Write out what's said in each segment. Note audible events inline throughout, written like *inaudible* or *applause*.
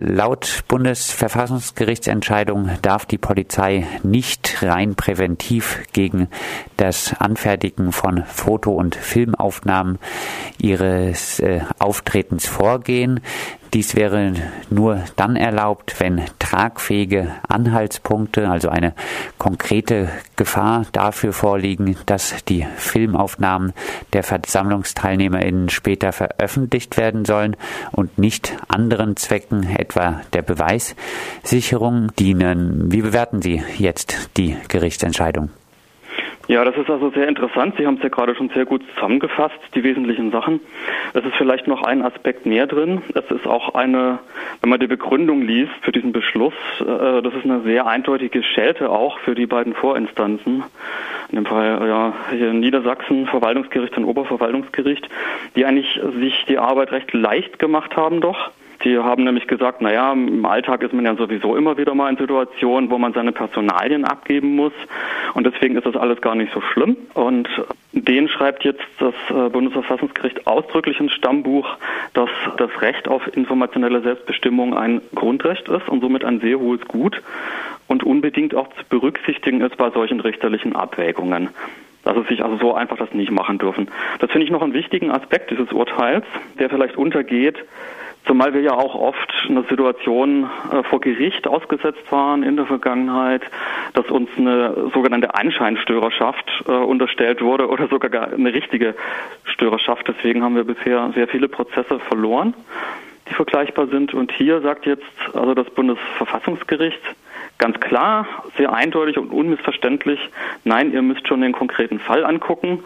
Laut Bundesverfassungsgerichtsentscheidung darf die Polizei nicht rein präventiv gegen das Anfertigen von Foto- und Filmaufnahmen ihres äh, Auftretens vorgehen. Dies wäre nur dann erlaubt, wenn tragfähige Anhaltspunkte, also eine konkrete Gefahr dafür vorliegen, dass die Filmaufnahmen der Versammlungsteilnehmerinnen später veröffentlicht werden sollen und nicht anderen Zwecken, etwa der Beweissicherung, dienen. Wie bewerten Sie jetzt die Gerichtsentscheidung? Ja, das ist also sehr interessant. Sie haben es ja gerade schon sehr gut zusammengefasst, die wesentlichen Sachen. Es ist vielleicht noch ein Aspekt mehr drin. Es ist auch eine, wenn man die Begründung liest für diesen Beschluss, äh, das ist eine sehr eindeutige Schelte auch für die beiden Vorinstanzen. In dem Fall ja, hier in Niedersachsen, Verwaltungsgericht und Oberverwaltungsgericht, die eigentlich sich die Arbeit recht leicht gemacht haben doch die haben nämlich gesagt, naja, im Alltag ist man ja sowieso immer wieder mal in Situationen, wo man seine Personalien abgeben muss. Und deswegen ist das alles gar nicht so schlimm. Und den schreibt jetzt das äh, Bundesverfassungsgericht ausdrücklich ins Stammbuch, dass das Recht auf informationelle Selbstbestimmung ein Grundrecht ist und somit ein sehr hohes Gut und unbedingt auch zu berücksichtigen ist bei solchen richterlichen Abwägungen dass es sich also so einfach das nicht machen dürfen. Das finde ich noch einen wichtigen Aspekt dieses Urteils, der vielleicht untergeht, Zumal wir ja auch oft eine Situation äh, vor Gericht ausgesetzt waren in der Vergangenheit, dass uns eine sogenannte Anscheinstörerschaft äh, unterstellt wurde oder sogar gar eine richtige Störerschaft. Deswegen haben wir bisher sehr viele Prozesse verloren, die vergleichbar sind. Und hier sagt jetzt also das Bundesverfassungsgericht ganz klar, sehr eindeutig und unmissverständlich, nein, ihr müsst schon den konkreten Fall angucken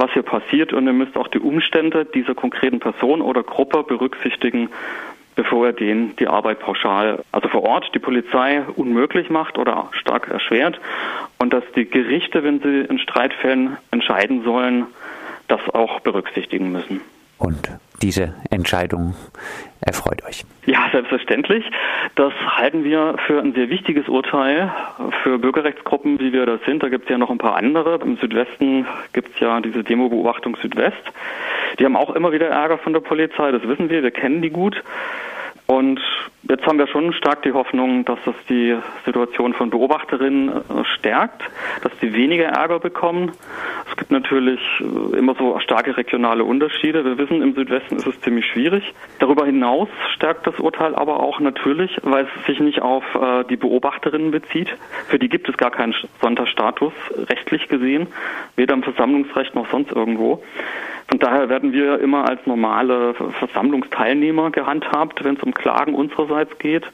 was hier passiert und ihr müsst auch die Umstände dieser konkreten Person oder Gruppe berücksichtigen, bevor er denen die Arbeit pauschal, also vor Ort, die Polizei unmöglich macht oder stark erschwert und dass die Gerichte, wenn sie in Streitfällen entscheiden sollen, das auch berücksichtigen müssen. Und diese Entscheidung erfreut euch. Ja, selbstverständlich. Das halten wir für ein sehr wichtiges Urteil für Bürgerrechtsgruppen, wie wir das sind. Da gibt es ja noch ein paar andere. Im Südwesten gibt es ja diese Demo-Beobachtung Südwest. Die haben auch immer wieder Ärger von der Polizei, das wissen wir, wir kennen die gut. Und jetzt haben wir schon stark die Hoffnung, dass das die Situation von Beobachterinnen äh, stärkt, dass sie weniger Ärger bekommen. Gibt natürlich äh, immer so starke regionale Unterschiede. Wir wissen, im Südwesten ist es ziemlich schwierig. Darüber hinaus stärkt das Urteil aber auch natürlich, weil es sich nicht auf äh, die Beobachterinnen bezieht. Für die gibt es gar keinen Sonderstatus, rechtlich gesehen, weder im Versammlungsrecht noch sonst irgendwo. Von daher werden wir immer als normale Versammlungsteilnehmer gehandhabt, wenn es um Klagen unsererseits geht.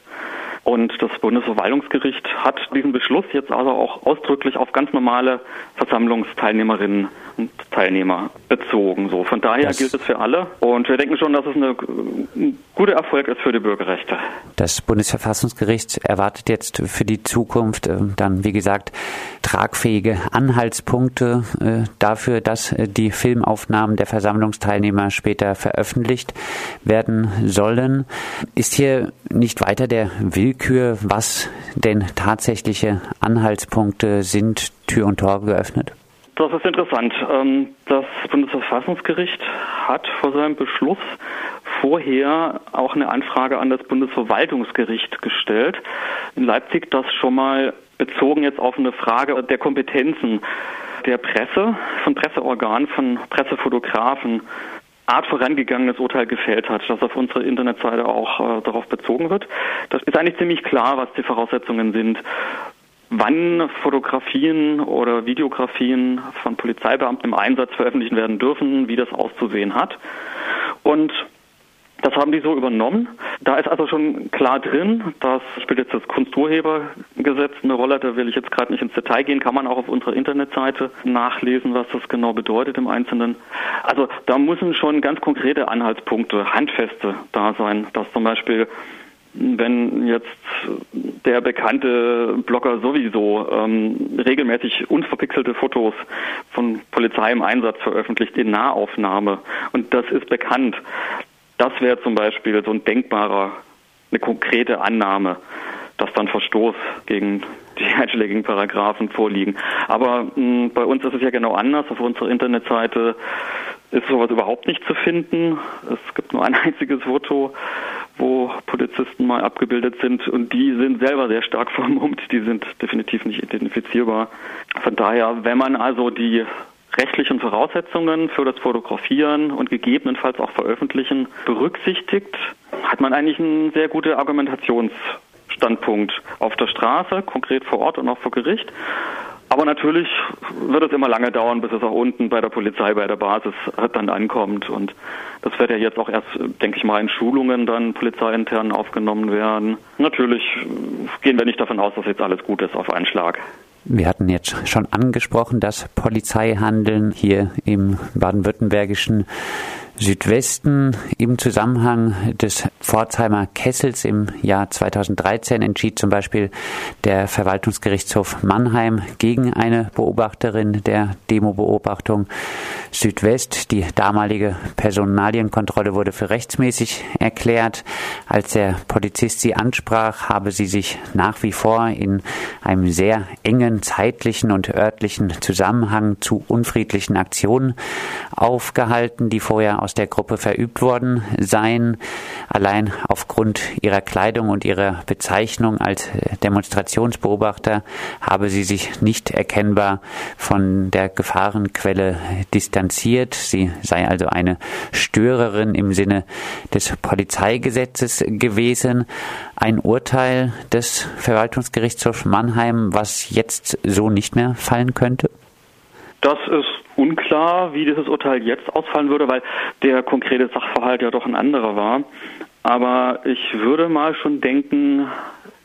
Und das Bundesverwaltungsgericht hat diesen Beschluss jetzt also auch ausdrücklich auf ganz normale Versammlungsteilnehmerinnen und Teilnehmer bezogen. So, von daher das gilt es für alle. Und wir denken schon, dass es eine, ein guter Erfolg ist für die Bürgerrechte. Das Bundesverfassungsgericht erwartet jetzt für die Zukunft äh, dann, wie gesagt, tragfähige Anhaltspunkte äh, dafür, dass äh, die Filmaufnahmen der Versammlungsteilnehmer später veröffentlicht werden sollen. Ist hier nicht weiter der Willkür Willkür, was denn tatsächliche Anhaltspunkte sind, Tür und Tor geöffnet? Das ist interessant. Ähm, das Bundesverfassungsgericht hat vor seinem Beschluss vorher auch eine Anfrage an das Bundesverwaltungsgericht gestellt. In Leipzig das schon mal bezogen jetzt auf eine Frage der Kompetenzen der Presse, von Presseorganen, von Pressefotografen Art vorangegangenes Urteil gefällt hat, das auf unserer Internetseite auch äh, darauf bezogen wird. Das ist eigentlich ziemlich klar, was die Voraussetzungen sind. Wann Fotografien oder Videografien von Polizeibeamten im Einsatz veröffentlicht werden dürfen, wie das auszusehen hat. Und das haben die so übernommen. Da ist also schon klar drin, das spielt jetzt das Kunsturhebergesetz eine Rolle, da will ich jetzt gerade nicht ins Detail gehen, kann man auch auf unserer Internetseite nachlesen, was das genau bedeutet im Einzelnen. Also da müssen schon ganz konkrete Anhaltspunkte, handfeste da sein, dass zum Beispiel wenn jetzt der bekannte Blogger sowieso ähm, regelmäßig unverpixelte Fotos von Polizei im Einsatz veröffentlicht in Nahaufnahme und das ist bekannt, das wäre zum Beispiel so ein denkbarer, eine konkrete Annahme, dass dann Verstoß gegen die *laughs* einschlägigen Paragraphen vorliegen. Aber mh, hm, bei uns ist es ja genau anders. Auf unserer Internetseite ist sowas überhaupt nicht zu finden. Es gibt nur ein *laughs* einziges Foto wo Polizisten mal abgebildet sind und die sind selber sehr stark *laughs* vermummt, die sind definitiv nicht identifizierbar. Von daher, wenn man also die rechtlichen Voraussetzungen für das Fotografieren und gegebenenfalls auch Veröffentlichen berücksichtigt, hat man eigentlich einen sehr guten Argumentationsstandpunkt auf der Straße, konkret vor Ort und auch vor Gericht. Aber natürlich wird es immer lange dauern, bis es auch unten bei der Polizei, bei der Basis dann ankommt. Und das wird ja jetzt auch erst, denke ich mal, in Schulungen dann polizeiintern aufgenommen werden. Natürlich gehen wir nicht davon aus, dass jetzt alles gut ist auf einen Schlag. Wir hatten jetzt schon angesprochen, dass Polizeihandeln hier im baden-württembergischen Südwesten im Zusammenhang des Pforzheimer Kessels im Jahr 2013 entschied zum Beispiel der Verwaltungsgerichtshof Mannheim gegen eine Beobachterin der Demo-Beobachtung Südwest. Die damalige Personalienkontrolle wurde für rechtsmäßig erklärt. Als der Polizist sie ansprach, habe sie sich nach wie vor in einem sehr engen zeitlichen und örtlichen Zusammenhang zu unfriedlichen Aktionen aufgehalten, die vorher aus der Gruppe verübt worden seien. Allein aufgrund ihrer Kleidung und ihrer Bezeichnung als Demonstrationsbeobachter habe sie sich nicht erkennbar von der Gefahrenquelle distanziert. Sie sei also eine Störerin im Sinne des Polizeigesetzes gewesen. Ein Urteil des Verwaltungsgerichtshofs Mannheim, was jetzt so nicht mehr fallen könnte? Das ist unklar, wie dieses Urteil jetzt ausfallen würde, weil der konkrete Sachverhalt ja doch ein anderer war. Aber ich würde mal schon denken,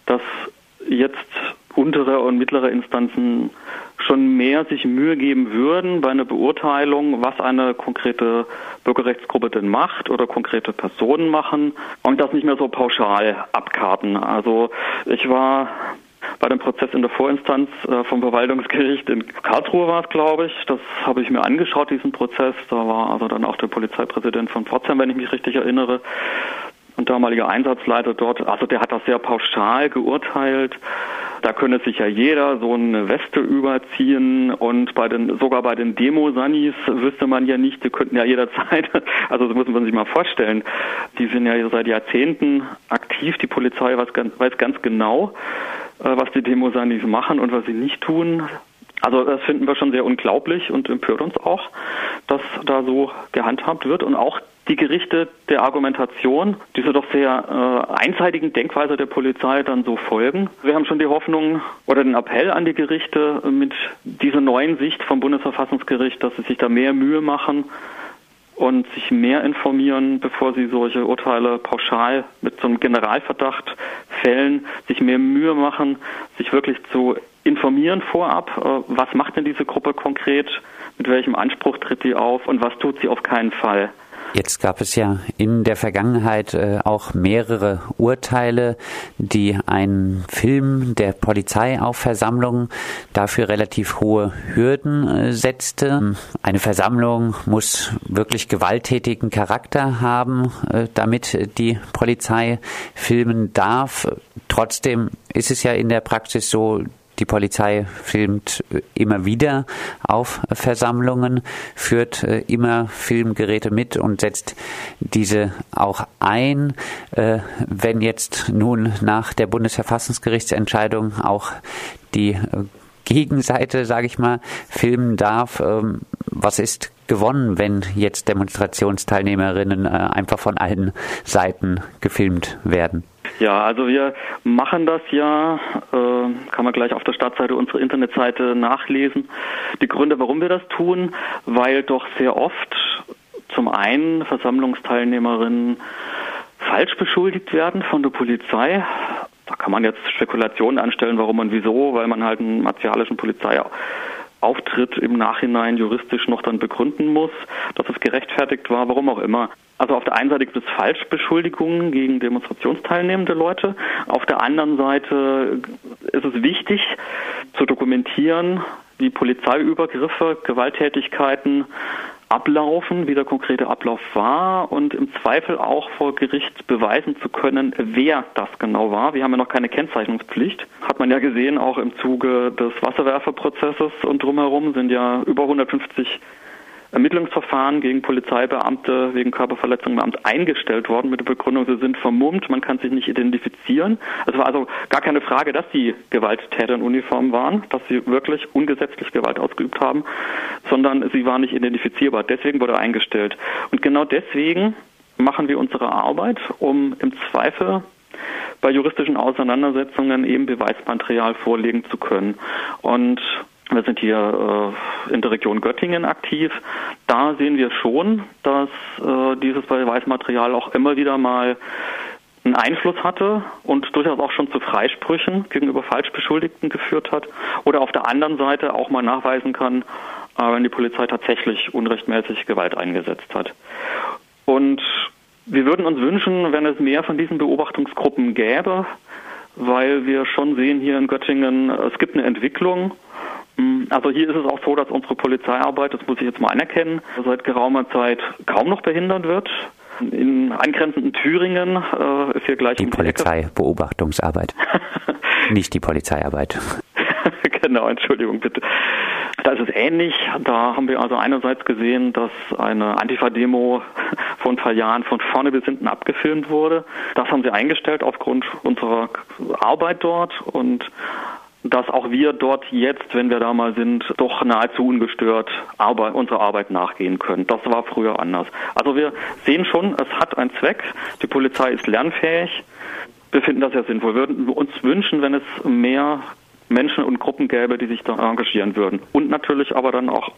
dass jetzt untere und mittlere Instanzen schon mehr sich Mühe geben würden bei einer Beurteilung, was eine konkrete Bürgerrechtsgruppe denn macht oder konkrete Personen machen und das nicht mehr so pauschal abkarten. Also ich war bei dem Prozess in der Vorinstanz äh, vom Verwaltungsgericht in Karlsruhe war es, glaube ich. Das habe ich mir angeschaut, diesen Prozess. Da war also dann auch der Polizeipräsident von Pforzheim, wenn ich mich richtig erinnere, und damaliger Einsatzleiter dort. Also der hat das sehr pauschal geurteilt. Da könne sich ja jeder so eine Weste überziehen und bei den, sogar bei den Demo-Sannis wüsste man ja nicht, die könnten ja jederzeit, *laughs* also das muss man sich mal vorstellen, die sind ja seit Jahrzehnten aktiv, die Polizei weiß ganz, weiß ganz genau, äh, was die Demosanis machen und was sie nicht tun. Also das finden wir schon sehr unglaublich und empört uns auch, dass da so gehandhabt wird und auch die Gerichte der Argumentation dieser doch sehr äh, einseitigen Denkweise der Polizei dann so folgen. Wir haben schon die Hoffnung oder den Appell an die Gerichte mit dieser neuen Sicht vom Bundesverfassungsgericht, dass sie sich da mehr Mühe machen, und sich mehr informieren, bevor sie solche Urteile pauschal mit so einem Generalverdacht fällen, sich mehr Mühe machen, sich wirklich zu informieren vorab, äh, was macht denn diese Gruppe konkret, mit welchem Anspruch tritt die auf und was tut sie auf keinen Fall. Jetzt gab es ja in der Vergangenheit äh, auch mehrere Urteile, die einen Film der Polizei auf Versammlungen dafür relativ hohe Hürden äh, setzte. Eine Versammlung muss wirklich gewalttätigen Charakter haben, äh, damit die Polizei filmen darf. Trotzdem ist es ja in der Praxis so, die Polizei filmt äh, immer wieder auf Versammlungen, führt äh, immer Filmgeräte mit und setzt diese auch ein. Äh, wenn jetzt nun nach der Bundesverfassungsgerichtsentscheidung auch die Gegenseite, sage ich mal, filmen darf, ähm, was ist gewonnen, wenn jetzt Demonstrationsteilnehmerinnen einfach von allen Seiten gefilmt werden? Ja, also wir machen das ja, äh, kann man gleich auf der Startseite unserer Internetseite nachlesen. Die Gründe, warum wir das tun, weil doch sehr oft zum einen Versammlungsteilnehmerinnen falsch beschuldigt werden von der Polizei. Da kann man jetzt Spekulationen anstellen, warum und wieso, weil man halt einen martialischen Polizei Auftritt im Nachhinein juristisch noch dann begründen muss, dass es gerechtfertigt war, warum auch immer. Also auf der einen Seite gibt es Falschbeschuldigungen gegen demonstrationsteilnehmende Leute. Auf der anderen Seite ist es wichtig zu dokumentieren, wie Polizeiübergriffe, Gewalttätigkeiten ablaufen, wie der konkrete Ablauf war und im Zweifel auch vor Gericht beweisen zu können, wer das genau war. Wir haben ja noch keine Kennzeichnungspflicht. Hat man ja gesehen, auch im Zuge des Wasserwerferprozesses und drumherum sind ja über 150 Ermittlungsverfahren gegen Polizeibeamte wegen Körperverletzung Beamte eingestellt worden mit der Begründung, sie sind vermummt, man kann sich nicht identifizieren. Es war also gar keine Frage, dass die Gewalttäter in Uniform waren, dass sie wirklich ungesetzlich Gewalt ausgeübt haben, sondern sie waren nicht identifizierbar. Deswegen wurde er eingestellt. Und genau deswegen machen wir unsere Arbeit, um im Zweifel bei juristischen Auseinandersetzungen eben Beweismaterial vorlegen zu können. Und wir sind hier äh, in der Region Göttingen aktiv. Da sehen wir schon, dass äh, dieses Beweismaterial auch immer wieder mal einen Einfluss hatte und durchaus auch schon zu Freisprüchen gegenüber Falschbeschuldigten geführt hat. Oder auf der anderen Seite auch mal nachweisen kann, äh, wenn die Polizei tatsächlich unrechtmäßig Gewalt eingesetzt hat. Und wir würden uns wünschen, wenn es mehr von diesen Beobachtungsgruppen gäbe, weil wir schon sehen hier in Göttingen, es gibt eine Entwicklung. Also hier ist es auch so, dass unsere Polizeiarbeit, das muss ich jetzt mal anerkennen, seit geraumer Zeit kaum noch behindert wird. In angrenzenden Thüringen äh, ist hier gleich die Polizeibeobachtungsarbeit, *laughs* nicht die Polizeiarbeit. *laughs* genau, Entschuldigung bitte. Da ist es ähnlich. Da haben wir also einerseits gesehen, dass eine Antifa-Demo vor ein paar Jahren von vorne bis hinten abgefilmt wurde. Das haben sie eingestellt aufgrund unserer Arbeit dort und dass auch wir dort jetzt, wenn wir da mal sind, doch nahezu ungestört Arbeit, unserer Arbeit nachgehen können. Das war früher anders. Also wir sehen schon, es hat einen Zweck. Die Polizei ist lernfähig. Wir finden das ja sinnvoll. Wir würden uns wünschen, wenn es mehr Menschen und Gruppen gäbe, die sich da engagieren würden. Und natürlich aber dann auch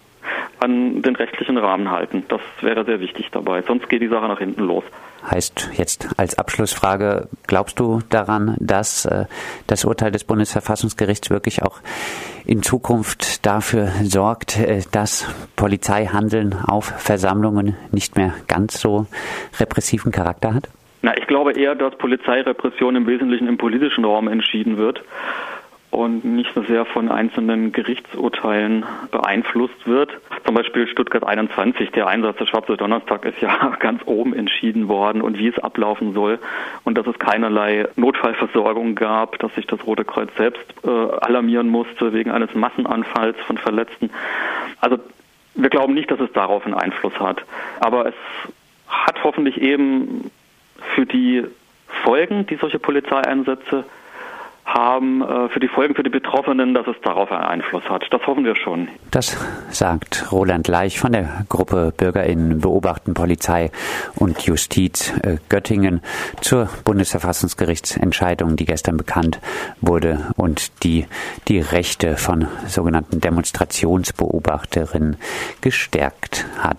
an den rechtlichen Rahmen halten. Das wäre sehr wichtig dabei. Sonst geht die Sache nach hinten los. Heißt jetzt als Abschlussfrage, glaubst du daran, dass äh, das Urteil des Bundesverfassungsgerichts wirklich auch in Zukunft dafür sorgt, äh, dass Polizeihandeln auf Versammlungen nicht mehr ganz so repressiven Charakter hat? Na, ich glaube eher, dass Polizeirepression im Wesentlichen im politischen Raum entschieden wird und nicht so sehr von einzelnen Gerichtsurteilen beeinflusst wird. Zum Beispiel Stuttgart 21, der Einsatz des Schwarze Donnerstag ist ja *laughs* ganz oben entschieden worden und wie es ablaufen soll und dass es keinerlei Notfallversorgung gab, dass sich das Rote Kreuz selbst äh, alarmieren musste wegen eines Massenanfalls von Verletzten. Also wir glauben nicht, dass es darauf einen Einfluss hat, aber es hat hoffentlich eben für die Folgen, die solche Polizeieinsätze haben äh, für die Folgen für die Betroffenen, dass es darauf einen Einfluss hat. Das hoffen wir schon. Das sagt Roland Leich von der Gruppe BürgerInnen beobachten Polizei und Justiz äh, Göttingen zur Bundesverfassungsgerichtsentscheidung, die gestern bekannt wurde und die die Rechte von sogenannten Demonstrationsbeobachterinnen gestärkt hat.